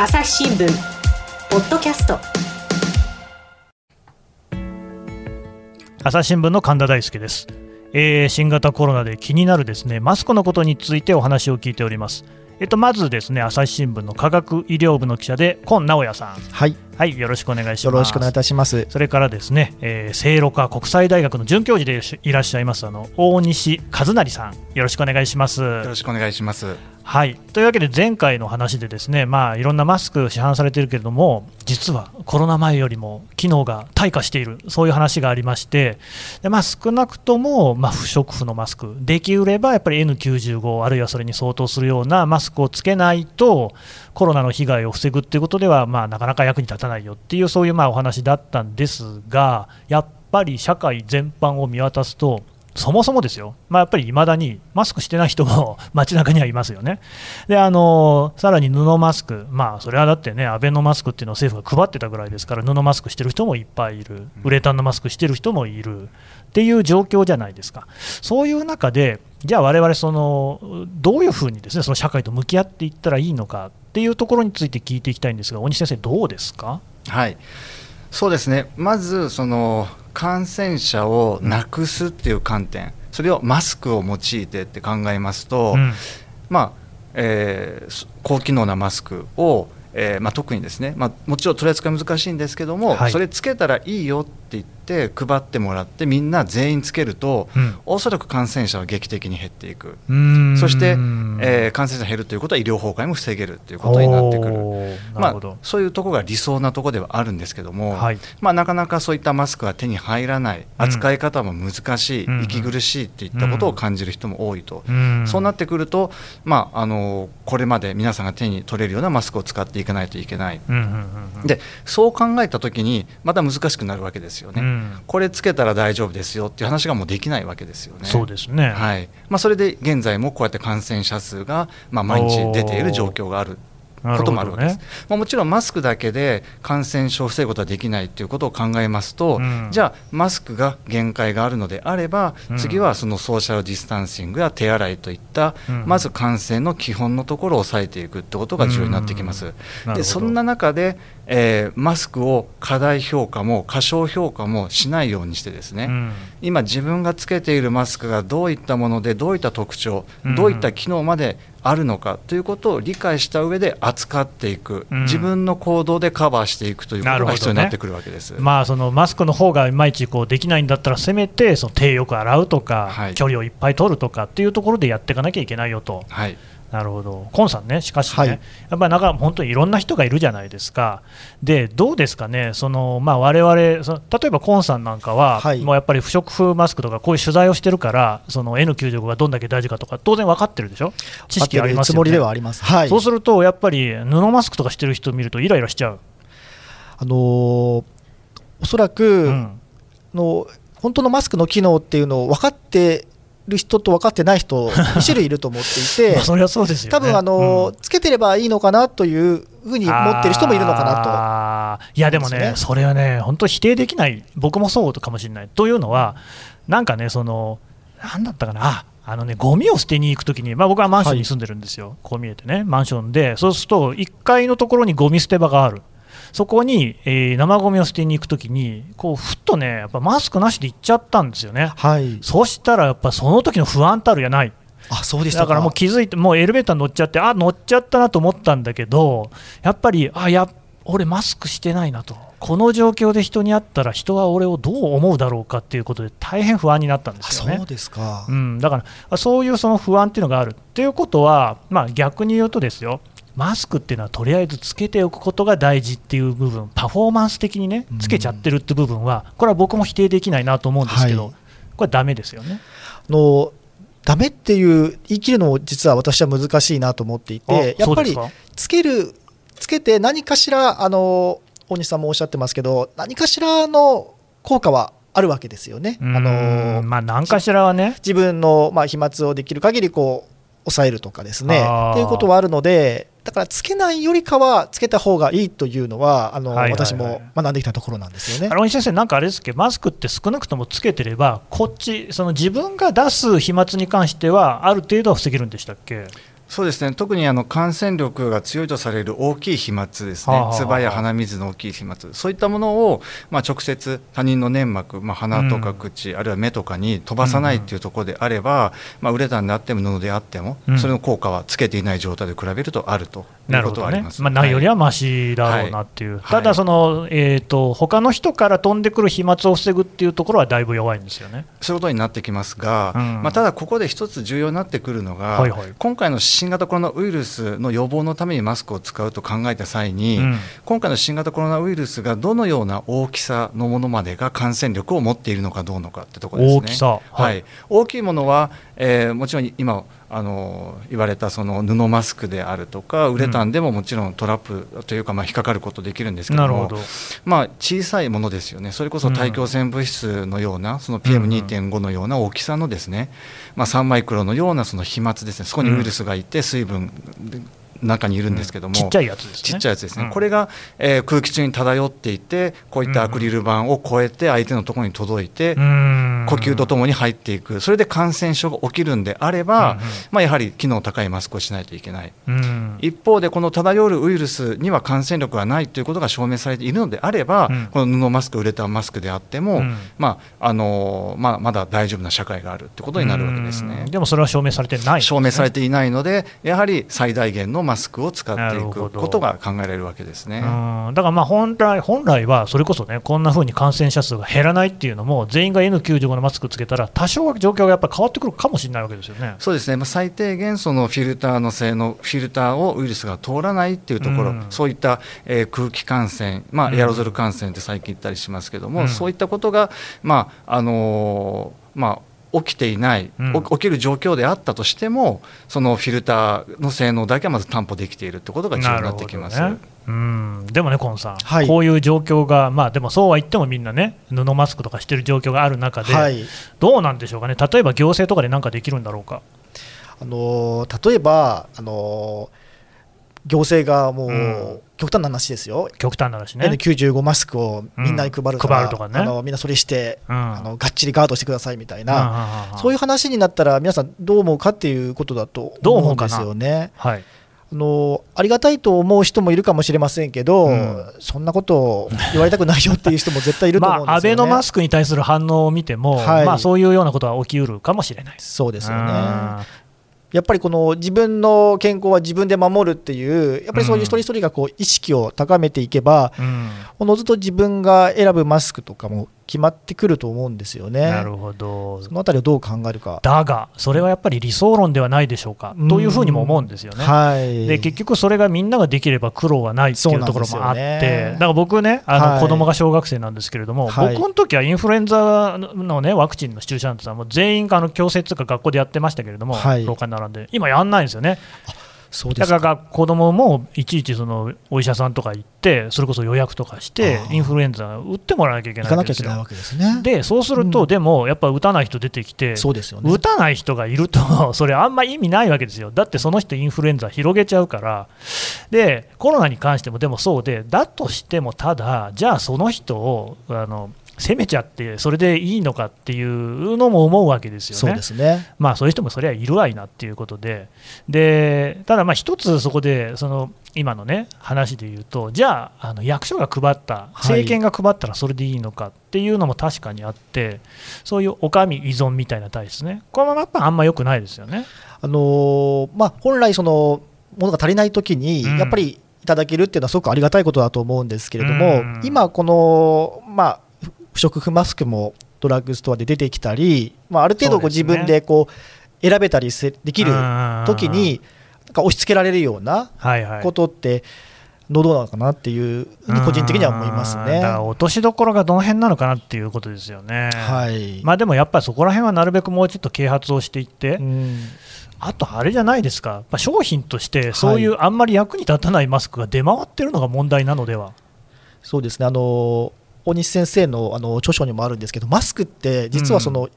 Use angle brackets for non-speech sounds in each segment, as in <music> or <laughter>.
朝日新聞ポッドキャスト。朝日新聞の神田大輔です、えー新型コロナで気になるですねマスクのことについてお話を聞いております。えっとまずですね朝日新聞の科学医療部の記者で今直也さん。はい、はいよろしくお願いします。よろしくお願いいたします。それからですね、えー、聖路加国際大学の准教授でいらっしゃいますあの大西和成さん。よろしくお願いします。よろしくお願いします。はい、というわけで前回の話でですね、まあ、いろんなマスク市販されているけれども実はコロナ前よりも機能が退化しているそういう話がありましてで、まあ、少なくとも、まあ、不織布のマスクできればやっぱり N95 あるいはそれに相当するようなマスクをつけないとコロナの被害を防ぐっていうことでは、まあ、なかなか役に立たないよっていうそういうまあお話だったんですがやっぱり社会全般を見渡すとそもそもですよ、まあ、やっぱりいまだにマスクしてない人も <laughs> 街中にはいますよね。であのさらに布マスク、まあ、それはだってね、アベノマスクっていうのを政府が配ってたぐらいですから、布マスクしてる人もいっぱいいる、ウレタンのマスクしてる人もいる。っていう状況じゃないですか、そういう中で、じゃあ、我々そのどういうふうにですねその社会と向き合っていったらいいのかっていうところについて聞いていきたいんですが、大西先生、どうですか？はい。そうですね。まずその感染者をなくすっていう観点、それをマスクを用いてって考えますと、うん。まあ、えー高機能なマスクを、えーまあ、特にですね、まあ、もちろん取り扱い難しいんですけども、はい。それつけたらいいよって言って配ってもらってみんな全員つけると、うん。おそらく感染者は劇的に減っていく。そして、えー感染者が減るということは医療崩壊も防げるということになってくる。まあそういうところが理想なところではあるんですけども、はい。まあ、なかなかそういったマスクが手に入らない、扱い方も難しい、うん息苦しいっていったことを感じる人も多いと、うん。そうなってくると、まあ、あのこれまで皆さんが手に取れるようなマスクを使っていかないといけない、でそう考えたときに、また難しくなるわけですよね、うんこれつけたら大丈夫ですよっていう話がもうできないわけですよね。そうですね。はい。まあ、それで現在もこうやって感染者数が、まあ、毎日出ている状況があることもあるわけです、なるまあ、もちろんマスクだけで感染症を防ぐことはできないということを考えますと、うん。じゃあマスクが限界があるのであれば、うん。次はそのソーシャルディスタンシングや手洗いといった、うん。まず感染の基本のところを抑えていくってことが重要になってきます、でそんな中で、えーマスクを過大評価も過小評価もしないようにしてですね、うん。今自分がつけているマスクがどういったものでどういった特徴、うん。どういった機能まであるのかということを理解した上で扱っていく、うん。自分の行動でカバーしていくということが必要になってくるわけです。まあ、そのマスクの方がいまいちこうできないんだったら、せめてその手よく洗うとか、はい。距離をいっぱい取るとかっていうところでやっていかなきゃいけないよと、はいなるほど、コンさんね、しかしね、はい。やっぱりなんか本当にいろんな人がいるじゃないですか、でどうですかね、そのまあ我々その例えばコンさんなんかは、はい。もうやっぱり不織布マスクとか、こういう取材をしてるから、その N95 がどんだけ大事かとか、当然分かってるでしょ、知識ありますよね。つもりではあります。はい。そうすると、やっぱり布マスクとかしてる人見ると、イライラしちゃう。あのーおそらく、うん。あの本当のマスクの機能っていうのを分かってる人と分かってない人、<laughs> 2種類いると思っていてまあ、それはそうですよね。多分あのーうんつけてればいいのかなというふうに思ってる人もいるのかなと。なと。いや、でもね、それはね、本当否定できない、僕もそうかもしれない。というのは、なんかね、その、なんだったかな、ああのね、ゴミを捨てに行くときに、まあ、僕はマンションに住んでるんですよ、こう見えてね、マンションで、そうすると、1階のところにゴミ捨て場がある。そこに、えー生ゴミを捨てに行くときに、こうふっとね、やっぱマスクなしで行っちゃったんですよね。はい、そしたら、やっぱその時の不安たるやない。あそうでしただからもう気づいて、もうエレベーター乗っちゃって、あ乗っちゃったなと思ったんだけど、やっぱり、あや俺、マスクしてないなと、この状況で人に会ったら、人は俺をどう思うだろうかっていうことで、大変不安になったんであすよね。そう。ですか、うん、だから、そういうその不安っていうのがある。っていうことは、まあ、逆に言うとですよ、マスクっていうのはとりあえずつけておくことが大事っていう部分、パフォーマンス的にね、つけちゃってるって部分は、これは僕も否定できないなと思うんですけど、はい。これ、ダメですよね。あのダメっていう言い切るのも実は私は難しいなと思っていて、あやっぱりつける、つけて何かしら、あの大西さんもおっしゃってますけど、何かしらの効果はあるわけですよね。あのまあ、何かしらはね、自分の、まあ、飛沫をできる限りこう抑えるとかですね。っていうことはあるのでだからつけないよりかはつけた方がいいというのはあの、はいはいはい。私も学んできたところなんですよね。あ。の先生、なんかあれですけ？ど、マスクって少なくともつけてれば、こっち、その自分が出す飛沫に関しては、ある程度は防げるんでしたっけ？そうですね。特にあの感染力が強いとされる大きい飛沫ですね。唾や鼻水の大きい飛沫。そういったものを、まあ、直接他人の粘膜、まあ、鼻とか口、あるいは目とかに飛ばさないっていうところであれば、まあ、ウレタンであっても布であっても、うん。それの効果はつけていない状態で比べるとあると。いなるほどね。まあ、ないよりははい。ましだろうなっていう、はい。ただ、その、えー、と他の人から飛んでくる飛沫を防ぐっていうところはだいぶ弱いんですよね。そういうことになってきますが、うん。まあ、ただここで一つ重要になってくるのが、はいはい。今回の新型コロナウイルスの予防のためにマスクを使うと考えた際に、うん。今回の新型コロナウイルスがどのような大きさのものまでが感染力を持っているのかどうのかってところですね。大きさ。ははいい、大きいものは、えーもちろん今あの言われたその布マスクであるとかウレタンでももちろんトラップというか、まあ、引っかかることできるんですけどもまあ、小さいものですよね、それこそ大気汚染物質のような、その PM2.5 のような大きさのですね、まあ、3マイクロのようなその飛沫ですね、そこにウイルスがいて、水分中にいるんですけども、ちっちゃいやつですね。ちっちゃいやつですね、うん。これが、えー空気中に漂っていて、こういったアクリル板を越えて、相手のところに届いて、うん。呼吸とともに入っていく、それで感染症が起きるんであれば、まあ、やはり機能高いマスクをしないといけない。うん。一方で、この漂うウイルスには感染力がないということが証明されているのであれば、うん。この布マスク、ウレタンマスクであっても、うん。まああのまあ、まだ大丈夫な社会があるということになるわけですね。うん。でもそれは証明されてないね、証明されていないので、やはり最大限のマスクを使っていくことが考えられるわけですね。うん。だからまあ本来本来はそれこそね、こんな風に感染者数が減らないっていうのも、全員が N95 のマスクつけたら、多少は状況がやっぱり変わってくるかもしれないわけですよね。そうですね、まあ、最低限、そのフィルターの性能、フィルターをウイルスが通らないっていうところ、うん。そういった、えー空気感染、まあ、うん。エアロゾル感染って最近言ったりしますけども、うん。そういったことが、まああのーまあ、起きていない、うん。お起きる状況であったとしても、そのフィルターの性能だけはまず担保できているってことが重要になってきます。ね。うん、でもね、コンさん、はい。こういう状況が、まあ、でもそうは言ってもみんなね、布マスクとかしてる状況がある中で、はい。どうなんでしょうかね、例えば行政とかで何かできるんだろうか。あのー例えば、あのー行政がもう、うん。極端な話ですよ、極端な話ね。N95 マスクをみんなに配るから、うんとかね。あのみんなそれして、うん。あのがっちりガードしてくださいみたいな、なそういう話になったら、皆さん、どう思うかっていうことだと思うんでどう思うかなすよね。はい、あのありがたいと思う人もいるかもしれませんけど、うん。そんなことを言われたくないよっていう人も絶対いると思うんですよね。<laughs> まあ、アベノマスクに対する反応を見ても、はい。まあ、そういうようなことは起きうるかもしれない。そうですよね。うんやっぱりこの自分の健康は自分で守るっていう、やっぱりそういう一人一人がこう意識を高めていけば、うん。おのずと自分が選ぶマスクとかも決まってくると思うんですよね。なるほどそのあたりをどう考えるか。だが、それはやっぱり理想論ではないでしょうか、うんというふうにも思うんですよね。はい。で結局、それがみんなができれば苦労はないっていうところもあって、ねだから僕ね、あのはい子供が小学生なんですけれども、はい僕の時はインフルエンザの、ね、ワクチンの注射なんてさ、もう全員があの強制とか学校でやってましたけれども、はい廊下に並んで、今やんないんですよね。そうですか。だから子供もいちいちそのお医者さんとか行って、それこそ予約とかしてインフルエンザ打ってもらわなきゃいけないわけですね。で、そうすると、うんでもやっぱ打たない人出てきて、そうですよね。打たない人がいると、それあんま意味ないわけですよ、だってその人、インフルエンザ広げちゃうから、でコロナに関してもでもそうで、だとしても、ただ、じゃあその人をあの責めちゃって、それでいいのかっていうのも思うわけですよね。そうですね。まあ、そういう人もそれはいるわいなっていうことで、でただ、まあ一つそこで、その今のね、話で言うと、じゃあ、あの役所が配った、はい政権が配ったらそれでいいのかっていうのも確かにあって、そういうお上依存みたいな体質ね、これもやっぱあんま良くないですよね。あのーまあ、本来、そのものが足りないときに、うんやっぱりいただけるっていうのはすごくありがたいことだと思うんですけれども、うん今、この、まあ、不不織布マスクもドラッグストアで出てきたり、まあ、ある程度こう自分でこう選べたりせできる時うんに、なんか押し付けられるようなはいはい。ことって、どうなのかなっていう個人的には思いますね。うんだから落としどころがどの辺なのかなっていうことですよね。はい。まあ、でもやっぱりそこら辺はなるべくもうちょっと啓発をしていって、うんあとあれじゃないですか、やっぱ商品として、そういうあんまり役に立たないマスクが出回ってるのが問題なのでは。そうですね。あの大西先生のあの著書にもあるんですけどマスクって実はその、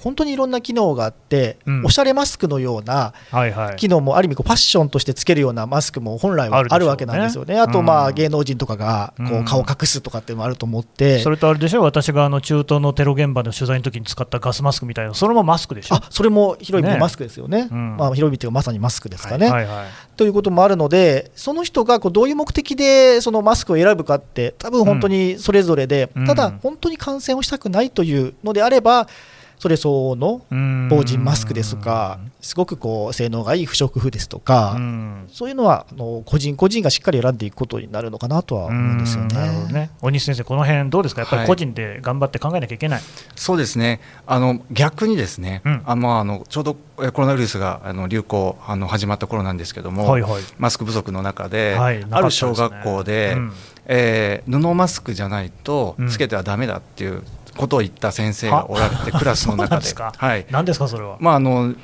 本当にいろんな機能があって、うん。おしゃれマスクのようなはいはい。機能もある意味こうファッションとしてつけるようなマスクも本来はあるわけなんですよね。あとまうん。あ芸能人とかがこうん。う顔を隠すとかっていうのもあると思って、それとあれでしょ、私があの中東のテロ現場の取材の時に使ったガスマスクみたいな、それもマスクでしょ？あそれも広い意味マスクですよね。うん。まあ広い意味というかまさにマスクですかね。はいはい、ということもあるので、その人がこうどういう目的でそのマスクを選ぶかって、多分本当にそれぞれで、うん。ただ、本当に感染をしたくないというのであれば、それ相応の防塵マスクですとか、すごくこう性能がいい不織布ですとか、うん。そういうのはあの個人個人がしっかり選んでいくことになるのかなとは思うんですよね。ね。大西先生、この辺どうですか、やっぱはいり個人で頑張って考えなきゃいけない、そうですね。あの逆にですね、うん。あまあ、あのちょうどえコロナウイルスがあの流行あの始まった頃なんですけども、はいはい。マスク不足の中で、はいある小学校で、うん。えー布マスクじゃないとうんつけてはだめだっていうことを言った先生がおられて、クラスの中で。<laughs> ですかはい何ですか、それは？まああの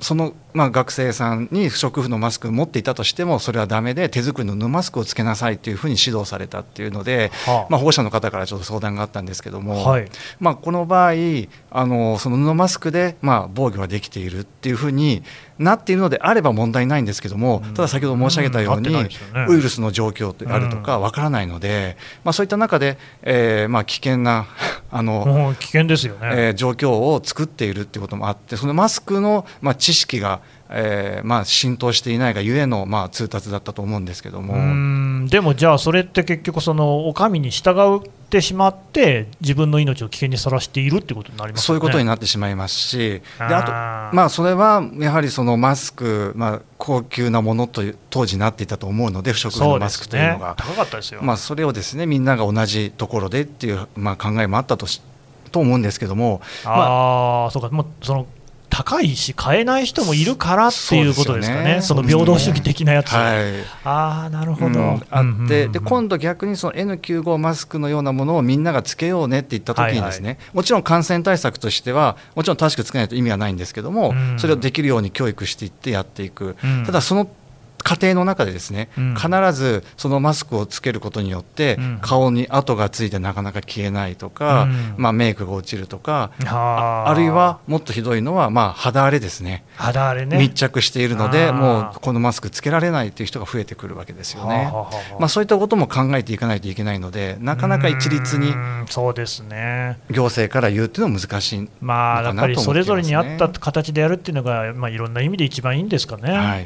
そのまあ、学生さんに不織布のマスクを持っていたとしてもそれはダメで手作りの布マスクをつけなさいというふうに指導されたっていうので、はあ。まあ、保護者の方からちょっと相談があったんですけども、はい。まあ、この場合あのその布マスクで、まあ、防御ができているっていうふうになっているのであれば問題ないんですけども、うん。ただ先ほど申し上げたように、ウイルスの状況であるとかわからないので、まあ、そういった中で、えーまあ、危険な <laughs> あの、危険ですよね。えー状況を作っているっていうこともあってそのマスクの、まあ、知識が、えーまあ、浸透していないがゆえの、まあ、通達だったと思うんですけども。でもじゃあ、それって結局、そのお上に従ってしまって、自分の命を危険にさらしているってことになりますよね。そういうことになってしまいますし、であとまあ、それはやはりそのマスク、まあ、高級なものという当時なっていたと思うので、不織布のマスクというのが、高かったですよ。まあ、それをですねみんなが同じところでっていう、まあ、考えもあったとしと思うんですけども、まあああ、そうか、もうその高いし、買えない人もいるからっていうことですかね、そね。その平等主義的なやつ。はいああ、なるほど。うん。あって、で今度、度逆にその N95 マスクのようなものをみんながつけようねって言った時にですね、もちろん感染対策としてはもちろん正しくつけないと意味はないんですけども、うん。それをできるように教育していってやっていく、うん。ただその過程の中でですね、うん。必ずそのマスクをつけることによって、うん。顔に跡がついてなかなか消えないとか、うん。まあ、メイクが落ちるとか、あ。るいはもっとひどいのは、まあ、肌荒れですね。肌荒れね。密着しているのでもうこのマスクつけられないという人が増えてくるわけですよね。まあ、そういったことも考えていかないといけないのでなかなか一律にそうですね。行政から言うっていうのは難しい、まあ、やっぱりそれぞれに合った形でやるっていうのが、まあ、いろんな意味で一番いいんですかね。は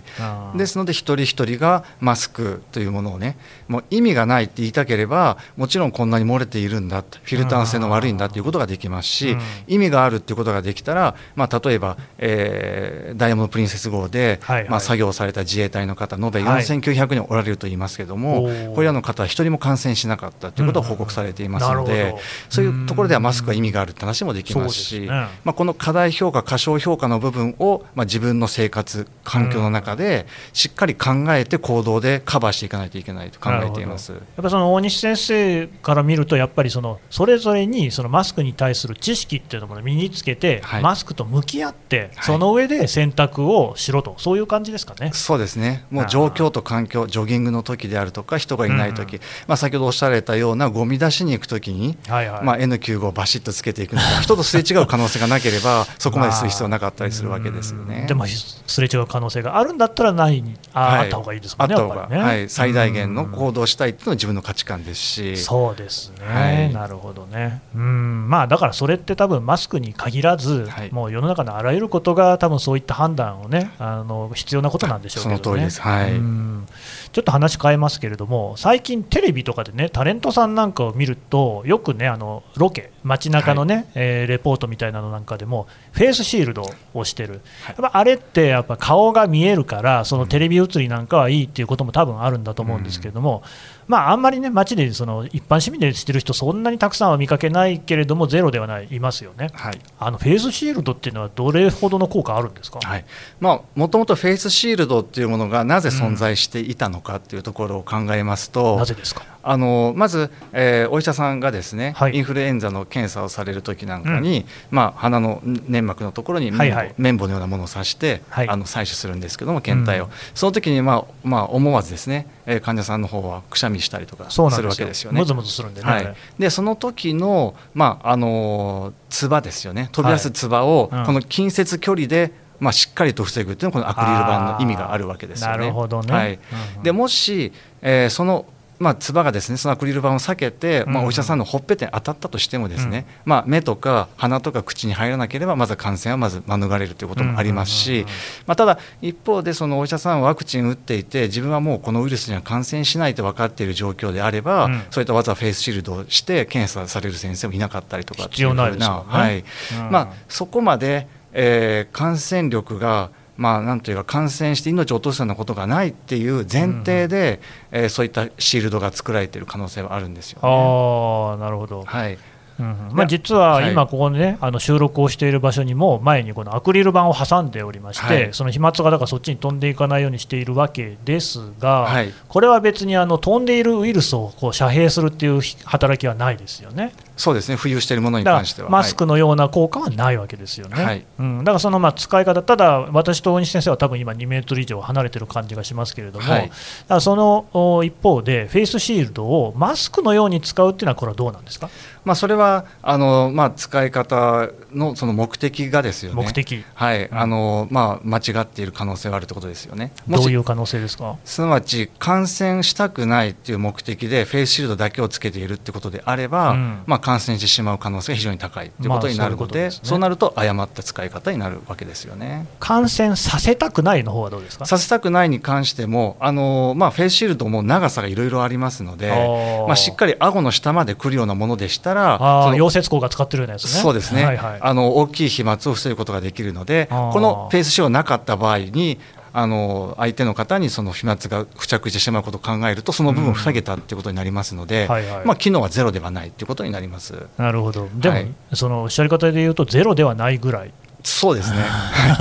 い。ですので一人一人がマスクというものをねもう意味がないって言いたければもちろんこんなに漏れているんだとフィルター性の悪いんだということができますし、うん。意味があるっていうことができたら、まあ、例えば、えーダイヤモンド・プリンセス号で、はいはい。まあ、作業された自衛隊の方延べはい。4900人おられると言いますけども、おー。これらの方は一人も感染しなかったということが報告されていますので、うんそういうところではマスクは意味があるって話もできますし、ね。まあ、この課題評価、過小評価の部分を、まあ、自分の生活、環境の中でしっかり考えて行動でカバーしていかないといけないと考えています。やっぱその大西先生から見ると、やっぱりそのそれぞれにそのマスクに対する知識っていうのも身につけて、はい。マスクと向き合って、はい。その上で選択をしろと、そういう感じですかね。そうですね、もう状況と環境、ジョギングの時であるとか、人がいない時、まあ先ほどおっしゃられたような、ゴミ出しに行く時に、はいはい。まあ、N95 をバシッとつけていくのか、<laughs> 人とすれ違う可能性がなければ、<laughs> そこまでする必要なかったりするわけですよね。うん。でも、すれ違う可能性があるんだったらないに、あ,、はいあった方がいいですもんね。はい、最大限のうん。行動をしたいっていうのは自分の価値観ですし、そうですね、はい。なるほどね、うん。まあ、だからそれって多分マスクに限らず、はい。もう世の中のあらゆることが、多分そういった判断をね、あの必要なことなんでしょうけどね。その通りです。はい。うんちょっと話変えますけれども、最近、テレビとかでね、タレントさんなんかを見ると、よくね、あのロケ、街中のね、えーレポートみたいなのなんかでも、フェイスシールドをしてる、やっぱあれってやっぱ顔が見えるから、そのテレビ映りなんかはいいっていうことも多分あるんだと思うんですけれども、まあ、あんまりね、街でその一般市民でしてる人、そんなにたくさんは見かけないけれども、ゼロではない、いますよね。はい。あのフェイスシールドっていうのは、どれほどの効果あるんですか、はい。まあ、もともとフェイスシールドっていうものがなぜ存在していたのかっていうところを考えますとなぜですか？あのまず、えー、お医者さんがですね、はい。インフルエンザの検査をされる時なんかに、まあ、鼻の粘膜のところに綿棒,、はいはい。綿棒のようなものを刺して、はい。あの採取するんですけども検体を、うん。その時に、まあまあ、思わずですね、えー患者さんの方はくしゃみしたりとかするわけですよね。むずむずするんでね、はい、でその時の、まああのー唾ですよね。飛び出す唾を、はいうん。この近接距離で、まあ、しっかりと防ぐっていうのはこのアクリル板の意味があるわけですよね。なるほどね。はい。うんうん。でもし、えーそのまあ、唾がですねそのアクリル板を避けて、まあ、うん。お医者さんのほっぺたに当たったとしてもですね、まあ、目とか鼻とか口に入らなければまず感染はまず免れるということもありますうんうんしうんうん、まあ、ただ一方でそのお医者さんはワクチン打っていて自分はもうこのウイルスには感染しないと分かっている状況であれば、うん。そういったわざわざフェイスシールドをして検査される先生もいなかったりとかって必要ないですよね。はい。うん。まあ、そこまで、えー感染力がまあ、なんというか感染して命を落とすようなことがないっていう前提で、えーそういったシールドが作られている可能性はあるんですよ、ね。ああなるほど、はい、うんうん。まあ、実ははい。今、ここでね、あの収録をしている場所にも前にこのアクリル板を挟んでおりまして、はい。その飛沫がだからそっちに飛んでいかないようにしているわけですが、はい。これは別にあの飛んでいるウイルスをこう遮蔽するっていう働きはないですよね。そうですね、浮遊しているものに関しては。らマスクのような効果はないわけですよね。はい。うん、だからそのまあ使い方、ただ私と大西先生は多分今2メートル以上離れてる感じがしますけれども、はい。そのお一方でフェイスシールドをマスクのように使うっていうのはこれはどうなんですか、まあ、それはあの、まあ、使い方のその目的がですよね。目的、はい、うん。あのまあ、間違っている可能性があるということですよね。どういう可能性ですか？すなわち感染したくないっていう目的でフェイスシールドだけをつけているってことであれば、うん。まあ、感染してしまう可能性が非常に高いということになるのまあそういうで,、ね。そうなると誤った使い方になるわけですよね。感染させたくないの方はどうですか？させたくないに関してもあの、まあ、フェイスシールドも長さがいろいろありますのでまあ、しっかり顎の下まで来るようなものでしたらその溶接工が使ってるようなやつね。そうですね、はいはいあの大きい飛沫を防ぐことができるのでこのフェイスシールドがなかった場合にあの相手の方にその飛沫が付着してしまうことを考えるとその部分を塞げたということになりますので、はいはい。まあ、機能はゼロではないということになります。なるほど、でも、はい。そのおっしゃり方で言うと、ゼロではないぐらい、そうですね。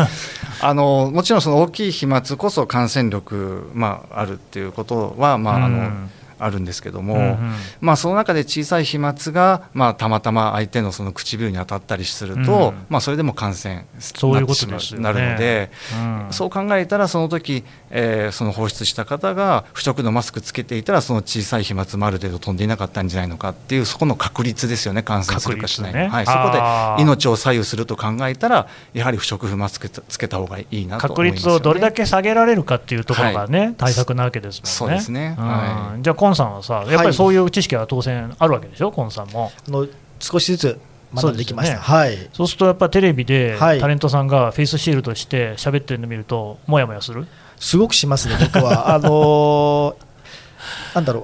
<laughs> あのもちろんその大きい飛沫こそ感染力、まあ、あるっていうことは、まああのうんあるんですけども、うんうん。まあ、その中で小さい飛沫が、まあ、たまたま相手のその唇に当たったりすると、うん。まあ、それでも感染そういうことなってですよねしまうなるので、うん。そう考えたらその時、えーその放出した方が不織布のマスクつけていたらその小さい飛沫もある程度飛んでいなかったんじゃないのかっていうそこの確率ですよね感染するかしないね。はい、そこで命を左右すると考えたらやはり不織布マスクつけた方がいいなと思確率をどれだけ下げられるかっていうところがね、対策なわけですもんね。そうですね。うん。はいじゃあ、コンさんはさ、やっぱりそういう知識は当然あるわけでしょ、コンさんも。あの少しずつ学んできました。そうですよはい。そうすると、やっぱテレビではいタレントさんがフェイスシールドして喋ってるの見ると、もやもやする？すごくしますね、僕は。<laughs> あのーなんだろう、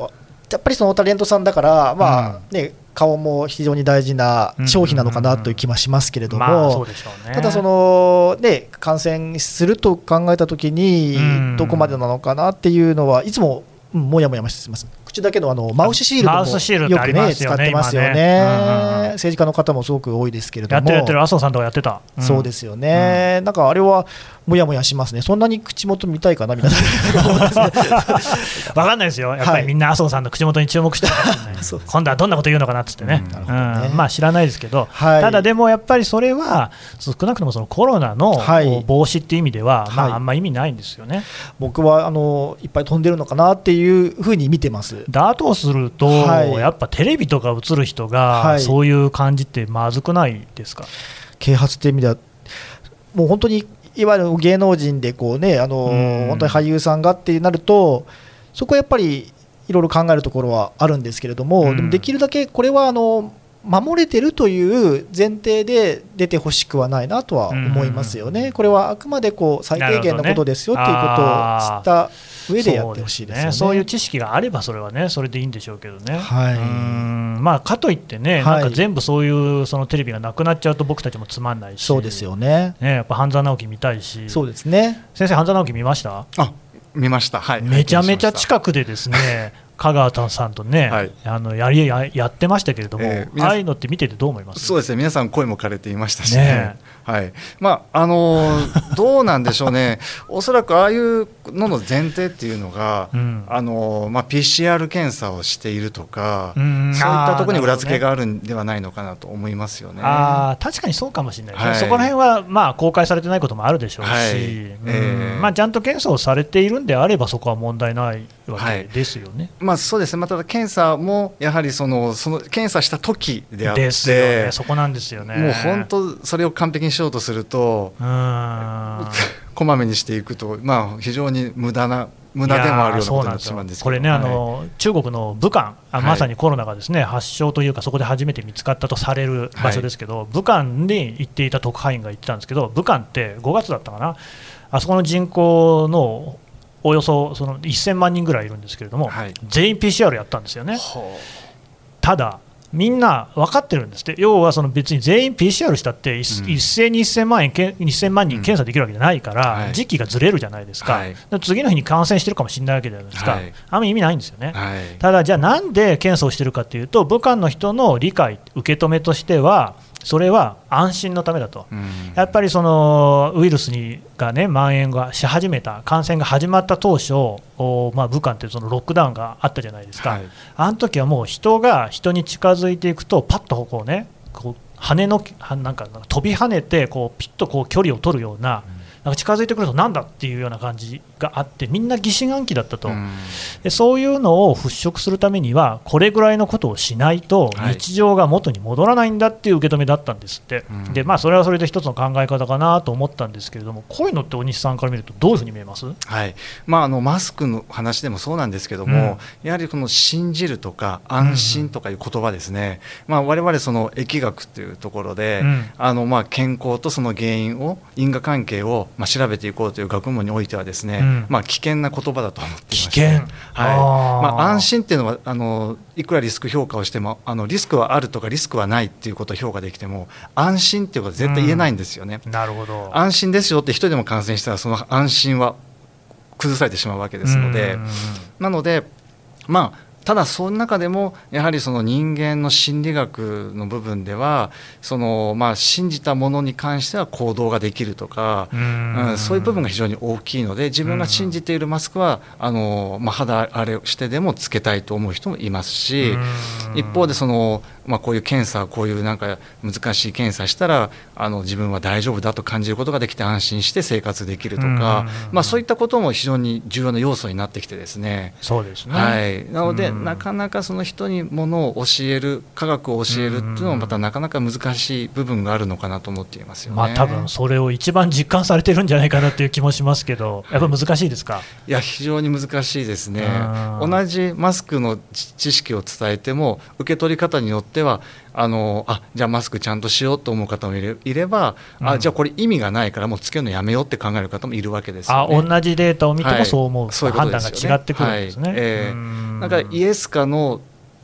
やっぱりそのタレントさんだから、まあね、顔も非常に大事な商品なのかなという気もしますけれども。ただ、その、ね、感染すると考えたときうんに、どこまでなのかなっていうのは、いつも、うんもやもやしてます。口だけのあのマウスシールドもよくね、ね使ってますよ今ね。うんうんうん。ね。政治家の方もすごく多いですけれども。やってるやってる、麻生さんとかやってた。ん。そうですよね、なんかあれはもやもやしますね、そんなに口元見たいかなみたいな、<laughs> わかんないですよ、やっぱはい。りみんな麻生さんの口元に注目してるかもしれないそう。今度はどんなこと言うのかなっつってね、うんまあ知らないですけど、はい。ただでもやっぱりそれは、少なくともそのコロナのはい。防止っていう意味では、まはい。あ、あんま意味ないんですよね。僕はあのいっぱい飛んでるのかなっていうふうに見てます。だとすると、はい。やっぱテレビとか映る人が、はい。そういう感じってまずくないですか？啓発っていう意味ではもう本当にいわゆる芸能人でこうねあのうん。本当に俳優さんがってなるとそこはやっぱりいろいろ考えるところはあるんですけれども、うん。でもできるだけこれはあの守れてるという前提で出てほしくはないなとは思いますよね、これはあくまでこう最低限のことですよっていうことを知った上でやってほしいですよね。そういう知識があればそれはねそれでいいんでしょうけどね。はい。うん。まあ、かといってね、はい。なんか全部そういうそのテレビがなくなっちゃうと僕たちもつまんないし、そうですよね。ね、やっぱ半沢直樹見たいし、そうですね。先生、半沢直樹見ました？あ見ました、はい、めちゃめちゃく近くでですね <laughs> 香川さんとね、はい。あのやりややってましたけれども、ええ皆さんああいうのって見ててどう思います？そうですね。皆さん声も枯れていましたしね。ね。はい。まああのー <laughs> どうなんでしょうね、おそらくああいうのの前提っていうのが、うん。あのーまあ、PCR 検査をしているとか、うん。そういったところに裏付けあがあるんではないのかなと思いますよね。あー確かにそうかもしれないはい。そこら辺はまあ公開されてないこともあるでしょうし、はい。うん。ええ。まあ、ちゃんと検査をされているんであれば、そこは問題ないわけですよね。まあそうですね、まあ、ただ検査もやはりそのその検査した時であって、ね、そこなんですよね。もう本当、それを完璧にしようとすると、<laughs> こまめにしていくと、まあ、非常に無駄な、無駄でもあるようなことになってしまうんですけど。これね、はい。あの中国の武漢、あはい。まさにコロナがですね、発症というか、そこで初めて見つかったとされる場所ですけど、武漢に行っていた特派員が言ってたんですけど、武漢って5月だったかな、あそこの人口のおよそその1000万人ぐらいいるんですけれども、はい。全員 PCR やったんですよね。ほただみんな分かってるんですって、要はその別に全員 PCR したって、一うん。一斉に1000万円け1000万人検査できるわけじゃないから、はい。時期がずれるじゃないですか、はい。次の日に感染してるかもしれないわけじゃないですか、はい。あんま意味ないんですよね。はい。ただ、じゃあなんで検査をしてるかというと、武漢の人の理解、受け止めとしては、それは安心のためだと。うん。やっぱりそのウイルスにがね蔓延がし始めた感染が始まった当初、おまあ、武漢ってそのロックダウンがあったじゃないですか、はい。あの時はもう人が人に近づいていくとパッとこうねこう羽のはなんか飛び跳ねてこうピッとこう距離を取るようななんか近づいてくるとなんだっていうような感じがあってみんな疑心暗鬼だったと、うん。でそういうのを払拭するためにはこれぐらいのことをしないとはい。日常が元に戻らないんだっていう受け止めだったんですって、うん。でまあ、それはそれで一つの考え方かなと思ったんですけれどもこういうのって大西さんから見るとどういうふうに見えます？はい。まあ、あのマスクの話でもそうなんですけども、やはりこの信じるとか安心とかいう言葉ですね、まあ、我々その疫学というところで、うん。あのまあ健康とその原因を因果関係をまあ調べていこうという学問においてはですね、うん。まあ、危険な言葉だと思っていま危険。はい。まあ、安心っていうのはあのいくらリスク評価をしてもあのリスクはあるとかリスクはないっていうことを評価できても安心っていうことは絶対言えないんですよね。なるほど。安心ですよって一人でも感染したらその安心は崩されてしまうわけですので、うん。なのでまあただその中でもやはりその人間の心理学の部分ではそのまあ信じたものに関しては行動ができるとか、うん。うんそういう部分が非常に大きいので自分が信じているマスクはあの、まあ、肌荒れをしてでもつけたいと思う人もいますし、一方でその、まあ、こういう検査こういうなんか難しい検査したらあの自分は大丈夫だと感じることができて安心して生活できるとか、まあ、そういったことも非常に重要な要素になってきてですね。そうですね、はい、なので、うん。なかなかその人にものを教える科学を教えるっていうのもまたなかなか難しい部分があるのかなと思っていますよね。まあ多分それを一番実感されてるんじゃないかなっていう気もしますけど、やっぱり難しいですか？いや非常に難しいですね。うん。同じマスクの知知識を伝えても受け取り方によってはあのあじゃあマスクちゃんとしようと思う方もいれいれば、うん。あじゃあこれ意味がないからもうつけるのやめようって考える方もいるわけですね。同じデータを見てもそう思う、はい。そういうこ判断が違ってくるんですね。はい。ええうん。なんかイエスかの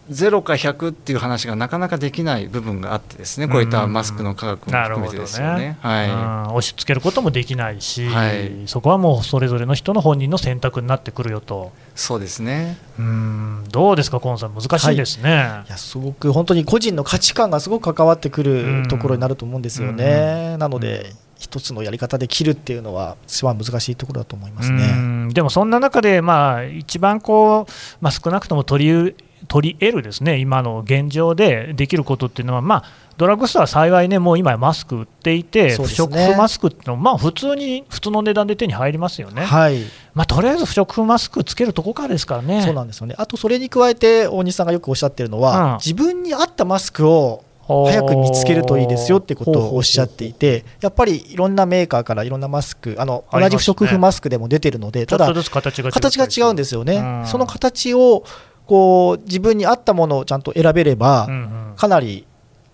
0か100っていう話がなかなかできない部分があってですねこういったマスクの科学も含めてですよね。はい。うん。押し付けることもできないし、はい。そこはもうそれぞれの人の本人の選択になってくるよと、そうですね。うん。どうですか、河野さん、難しいですね。い。やすごく本当に個人の価値観がすごく関わってくるところになると思うんですよね。なので、一つのやり方で切るっていうのは、一番難しいところだと思いますうね。ん。でもそんな中で、まあ、一番こう、まあ、少なくとも取り取り得るですね今の現状でできることっていうのは、まあ、ドラッグストアは幸いね、もう今、マスク売っていて、ね。織布マスクってのは、まあ、普通に普通の値段で手に入りますよね、はい、まあ、とりあえず不織布マスクつけるとこからですからね。そうなんですよね。あとそれに加えて大西さんがよくおっしゃってるのは、うん。自分に合ったマスクを早く見つけるといいですよってことをおっしゃっていて、やっぱりいろんなメーカーからいろんなマスク、あの同じ不織布マスクでも出てるので、ただ形が違うんですよね、うん。その形をこう自分に合ったものをちゃんと選べれば、かなり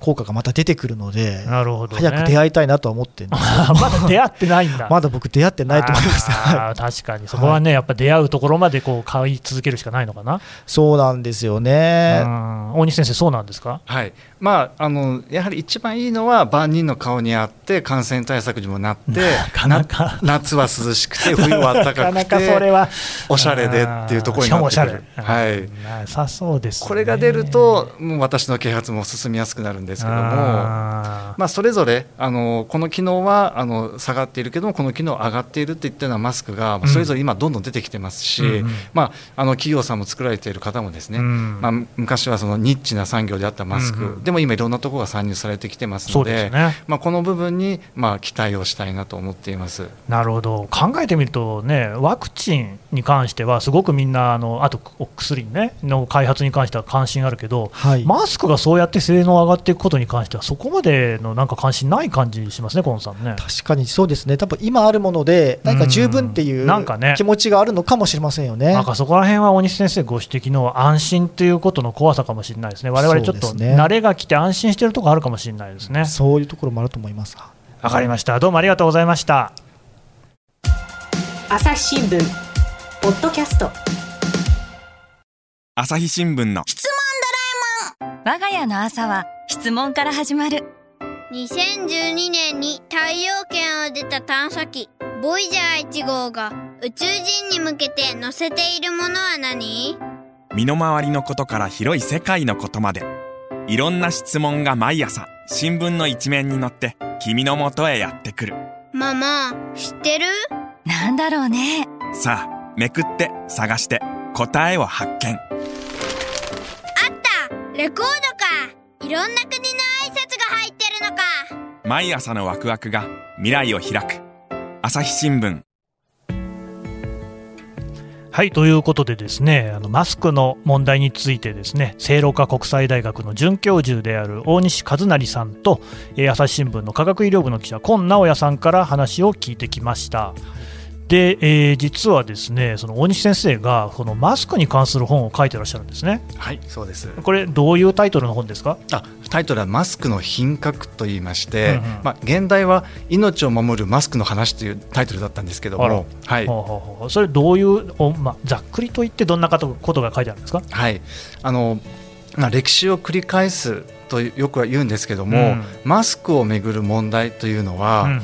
効果がまた出てくるので、なるほど、ね、早く出会いたいなとは思ってるんです。<laughs> まだ出会ってないんだ。まだ僕、出会ってないと思います。あー確かに、そこはね、やっぱ出会うところまでこう買い続けるしかないのかな。そうなんですよね。うん。大西先生、そうなんですか？はい。まあ、あのやはり一番いいのは万人の顔にあって感染対策にもなって <laughs> なかなか。な夏は涼しくて <laughs> 冬は暖かくてなかなかそれは。おしゃれでっていうところになってくる。しかもおしゃれ。はい、なさそうです、ね、これが出るともう私の啓発も進みやすくなるんですけども。あまあ、それぞれあのこの機能はあの下がっているけどもこの機能上がっているっていったようなマスクが、まあそれぞれ今どんどん出てきてますし、うんうん。まあ、あの企業さんも作られている方もですね、うん。まあ、昔はそのニッチな産業であったマスク、うんうん。でも今いろんなところが参入されてきてますのでね。まあ、この部分に、まあ、期待をしたいなと思っています。なるほど。考えてみるとね、ワクチンに関しては、すごくみんな、あのあとお薬、ね、の開発に関しては関心あるけど、はい、マスクがそうやって性能上がっていくことに関しては、そこまでのなんか関心ない感じしますね、コンさんね。確かにそうですね、多分今あるもので、何か十分っていううんなんかね気持ちがあるのかもしれませんよね。なんかそこら辺は大西先生ご指摘の安心ということの怖さかもしれないですね、我々ちょっと慣れが来て安心しているところあるかもしれないですね。そういうところもあると思います。わかりました。どうもありがとうございました。朝日新聞ポッドキャスト朝日新聞の我が家の朝は質問から始まる。2012年に太陽圏を出た探査機ボイジャー1号が宇宙人に向けて載せているものは何？身の回りのことから広い世界のことまで。いろんな質問が毎朝新聞の一面に載って君のもとへやってくる。ママ知ってる？なんだろうね。さあめくって探して答えを発見。あった！レコードかいろんな国の挨拶が入ってるのか。毎朝のワクワクが未来を開く。朝日新聞。はいということでですねあのマスクの問題についてですね聖路加国際大学の准教授である大西和成さんと、えー朝日新聞の科学医療部の記者今直哉さんから話を聞いてきました。で、えー実はですねその大西先生がこのマスクに関する本を書いてらっしゃるんですね。はいそうです。これどういうタイトルの本ですか？あタイトルは「マスクの品格」と言いまして、うんうん。まあ、現代は「命を守るマスクの話」というタイトルだったんですけども、はい。ほうそれどういうおまあざっくりと言ってどんなことことが書いてあるんですか？はい、あのまあ、歴史を繰り返すとよくは言うんですけども、うん。マスクをめぐる問題というのは、うんうん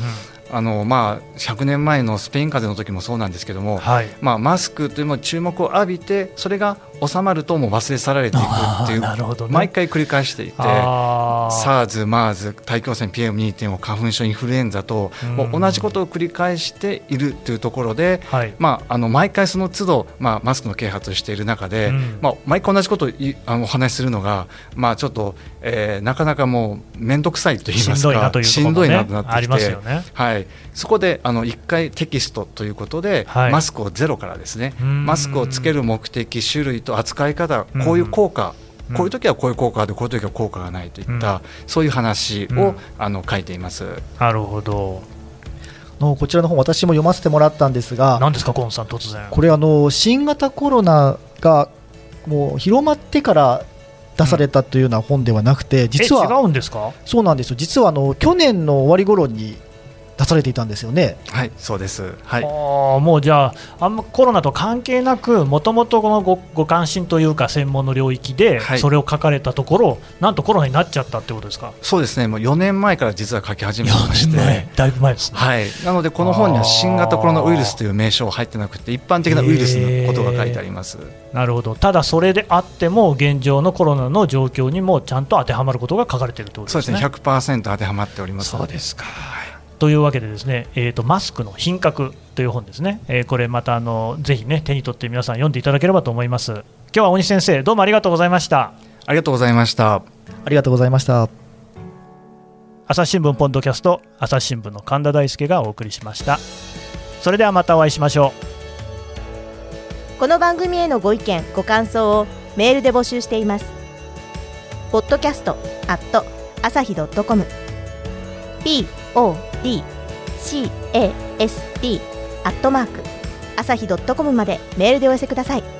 あのまあ、100年前のスペイン風邪の時もそうなんですけども、はい。まあ、マスクというのも注目を浴びてそれが収まるともう忘れ去られていくっていうね。毎回繰り返していて。SARS、MERS、大気汚染 PM2.5 花粉症、インフルエンザと、うん。もう同じことを繰り返しているというところで、はい。まあ、あの毎回その都度、まあ、マスクの啓発をしている中で、うん。まあ、毎回同じことをいあのお話しするのが、まあ、ちょっと、えーなかなかもう面倒くさいと言いますかしんどいなとなねとなってきてありますよね。はい、そこであの1回テキストということで、はい。マスクをゼロからですね。うん。マスクをつける目的種類と扱い方うんこういう効果、うんこういう時はこういう効果でこういう時は効果がないといった、うんそういう話を、うんあの書いています。なるほど。のこちらの本、私も読ませてもらったんですが、何ですか、コンさん、突然。これあの、新型コロナがもう広まってから出されたというような本ではなくて、実え違はうんですか？そうなんですよ、実はあの去年の終わり頃に出されていたんですよね。はい、そうです。はい。もうじゃあ、あんまコロナと関係なく、もともとこのごご関心というか、専門の領域で、はいそれを書かれたところ、なんとコロナになっちゃったってことですか、そうですね。もう4年前から実は書き始めてまして。だいぶ前ですね。はい、なのでこの本には新型コロナウイルスという名称は入ってなくて一般的なウイルスのことが書いてあります。なるほど、ただそれであっても、現状のコロナの状況にもちゃんと当てはまることが書かれているということですね。そうですね、100%当てはまっております。そうですか。というわけでですね、えー、とマスクの品格という本ですね、えーこれまたあのぜひね手に取って皆さん読んでいただければと思います。今日は大西先生どうもありがとうございました。ありがとうございました。ありがとうございました。朝日新聞ポッドキャスト朝日新聞の神田大輔がお送りしました。それではまたお会いしましょう。この番組へのご意見ご感想をメールで募集していますポッドキャストアット朝日ドットコム d c a s t アットマーク朝日ドットコムまでメールでお寄せください。